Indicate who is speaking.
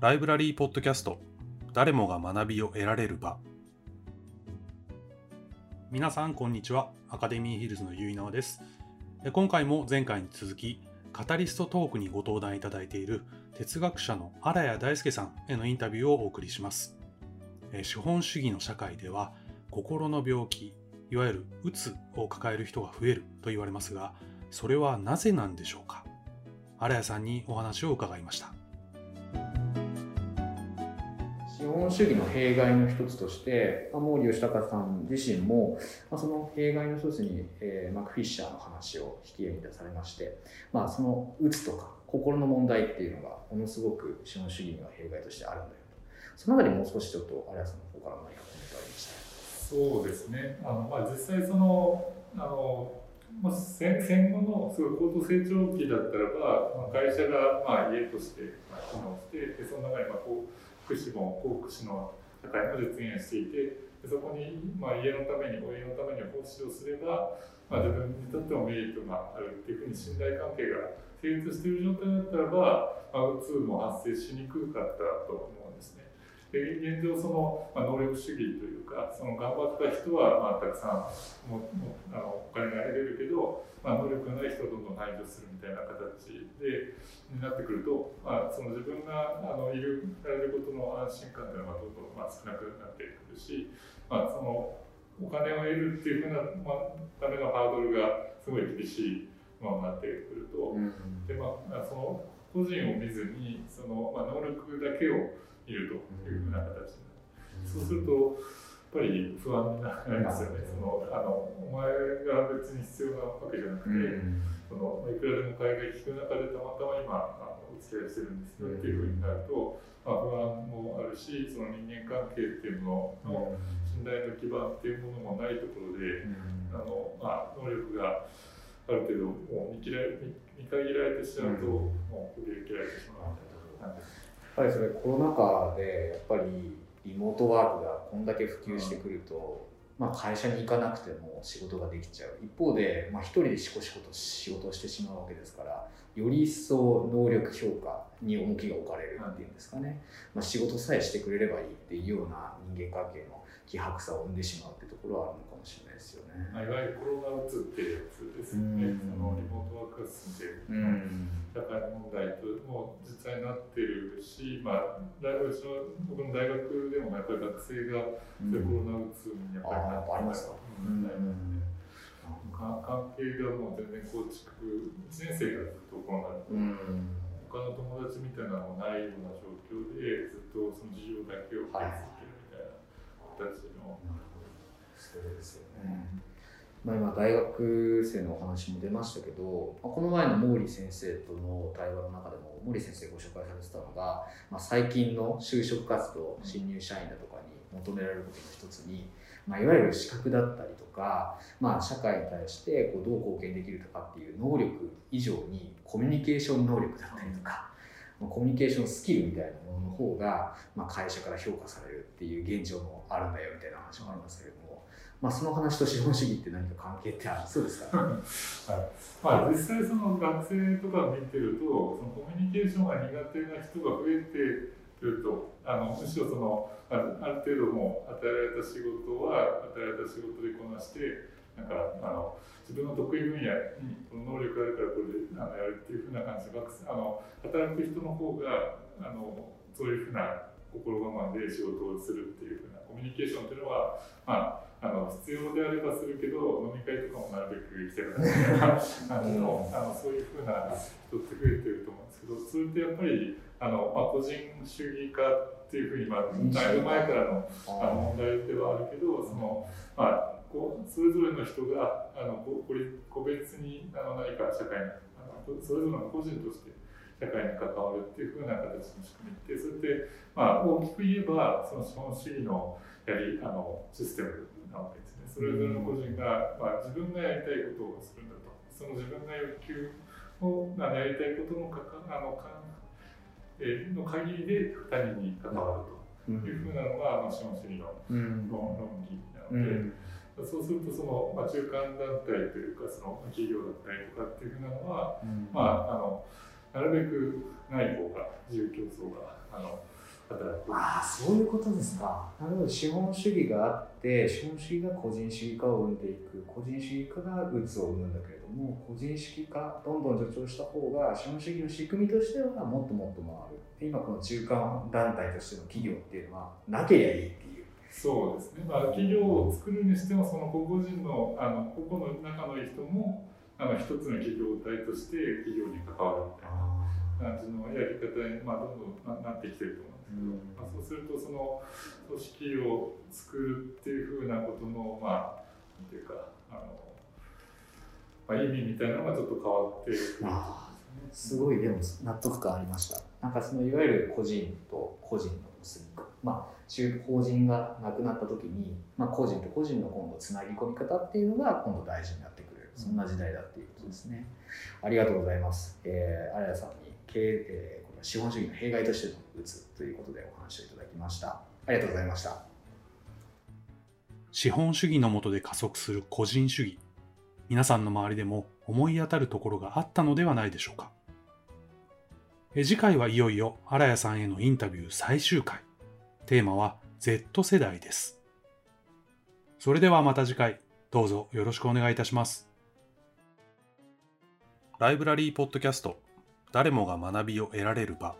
Speaker 1: ライブラリーポッドキャスト。誰もが学びを得られる場。皆さんこんにちは。アカデミーヒルズのゆいなおです。今回も前回に続きカタリストトークにご登壇いただいている哲学者の荒谷大輔さんへのインタビューをお送りします。資本主義の社会では心の病気いわゆるうつを抱える人が増えると言われますがそれはなぜなんでしょうか？荒谷さんにお話を伺いました。
Speaker 2: 本主義の弊害の一つとして毛利義隆さん自身も、まあ、その弊害の一つに、えー、マクフィッシャーの話を引き合いに出されまして、まあ、そのうつとか心の問題っていうのがものすごく資本主義には弊害としてあるんだよと。そのあたりもう少しちょっと荒谷さんの方から何かコメントありました？
Speaker 3: そうですね。あの、まあ、実際そのあのまあ、戦戦後のすごい高度成長期だったらば、まあ、会社がまあ家として機能してでその中にまあこう福祉も幸福祉の社会も実現していてそこにまあ家のために親のために奉仕をすれば、まあ、自分にとってもメリットがあるっていうふうに信頼関係が成立している状態だったらば、まあ、うつも発生しにくかったと思で現状その、まあ、能力主義というかその頑張った人は、まあ、たくさんももあのお金が得れるけど、まあ、能力がない人をどんどん排除するみたいな形でになってくると、まあ、その自分があのいるられることの安心感というのがどんどん、まあ、少なくなってくるし、まあ、そのお金を得るっていうふうな、まあ、ためのハードルがすごい厳しいままになってくると、うん、でまあ、その個人を見ずにその、まあ、能力だけをいるというふうな形になる、そうするとやっぱり不安になりますよね、そのあのお前が別に必要なわけじゃなくて、そのいくらでも海外聞く中でたまたま今あのお付き合いしてるんですよっていうふうになると、まあ、不安もあるしその人間関係っていうのの信頼の基盤っていうものもないところで、あのまあ、能力がある程度もう見切られ見限られてしまうと、もう振り切られてしまう。みたいな。
Speaker 2: ぱりそれコロナ禍でやっぱりリモートワークがこんだけ普及してくると、まあ、会社に行かなくても仕事ができちゃう。一方で、まあ、一人でしこしこと仕事をしてしまうわけですからより一層能力評価に重きが置かれるっていうんですかね、まあ、仕事さえしてくれればいいっていうような人間関係の希薄さを生んでしまうっていうところはあるのかもしれないですよね。
Speaker 3: まあ、いわゆるコロナうつっていうやつですよね、そのリモートワークが進んでる、社会問題とも実際になってるし、まあ、大学僕の大学でもやっぱり学生がコロナうつにやっぱりなって
Speaker 2: ありますか、うん。
Speaker 3: 関係がもう全然構築1年生からずっとコロナで、うん、他の友達みたいなのもないような状況でずっとその授業だけを受け続けるみたいな形の。
Speaker 2: そうですよね。まあ、今大学生のお話も出ましたけど、ま、この前の毛利先生との対話の中でも毛利先生ご紹介されてたのが、まあ、最近の就職活動新入社員だとかに求められることの一つに、まあ、いわゆる資格だったりとか、まあ、社会に対してこうどう貢献できるとかっていう能力以上にコミュニケーション能力だったりとか、コミュニケーションスキルみたいなものの方が、まあ、会社から評価されるっていう現状もあるんだよみたいな話もありますけれども、まあ、その話と資本主義って何か関係ってありそうですか、はい。
Speaker 3: まあ、実際その学生とか見てるとそのコミュニケーションが苦手な人が増えてるとあのむしろそのある程度も与えられた仕事は与えられた仕事でこなしてなんかあの自分の得意分野にこの能力があるからこれであのやるっていうふうな感じであの働く人の方があのそういうふうな心構えで仕事をするっていうふうなコミュニケーションっていうのは、まあ、あの必要であればするけど飲み会とかもなるべく行きたくないみたいな感じのあのそういうふうな人って増えてると思うんですけどそれってやっぱりあの、まあ、個人主義化っていうふうに、まあ、だいぶ前からのあの問題ではあるけどその、まあこうそれぞれの人があのこ個別にあの何か社会にあのそれぞれの個人として社会に関わるっていうふうな形の仕組みってそれってまあ大きく言えばその資本主義のやりあのシステムなわけですねそれぞれの個人が、まあ、自分がやりたいことをするんだとその自分が欲求を、まあ、やりたいことのかかあのか、えの限りで他人に関わるというふうなのが、まあ、資本主義の論議なので。そうするとその、まあ、中間団体というかその企業だったりとかっていうふうなのは、うん、まああの何なるべくない方が自由競争があの働く。
Speaker 2: ああそういうことですか。なるほど。資本主義があって資本主義が個人主義化を生んでいく。個人主義化がうつを生むんだけれども個人主義化どんどん助長した方が資本主義の仕組みとしてはもっともっと回る。今この中間団体としての企業っていうのはなければいいっていう
Speaker 3: そうですね、まあ、企業を作るにしてもその個々人のあの個々の仲のいい人もあの一つの企業体として企業に関わるみたいな感じのやり方に、まあ、どんどんななってきてると思うんですけど、まあ、そうするとその組織を作るっていうふうなことのまあていうかあの、まあ、意味みたいなのがちょっと変わってく。る
Speaker 2: すごいでも納得感ありました。なんかそのいわゆる個人と個人の結びまあ中法人がなくなった時に、まあ、個人と個人の今度つなぎ込み方っていうのが今度大事になってくる。そんな時代だっていうことですね、ありがとうございます、えー、荒谷さんに経営、えー、この資本主義の弊害としての打つということでお話をいただきました。ありがとうございました。
Speaker 1: 資本主義の下で加速する個人主義。皆さんの周りでも思い当たるところがあったのではないでしょうか。え次回はいよいよ荒谷さんへのインタビュー最終回。テーマは Z 世代です。それではまた次回。どうぞよろしくお願いいたします。ライブラリーポッドキャスト。誰もが学びを得られる場。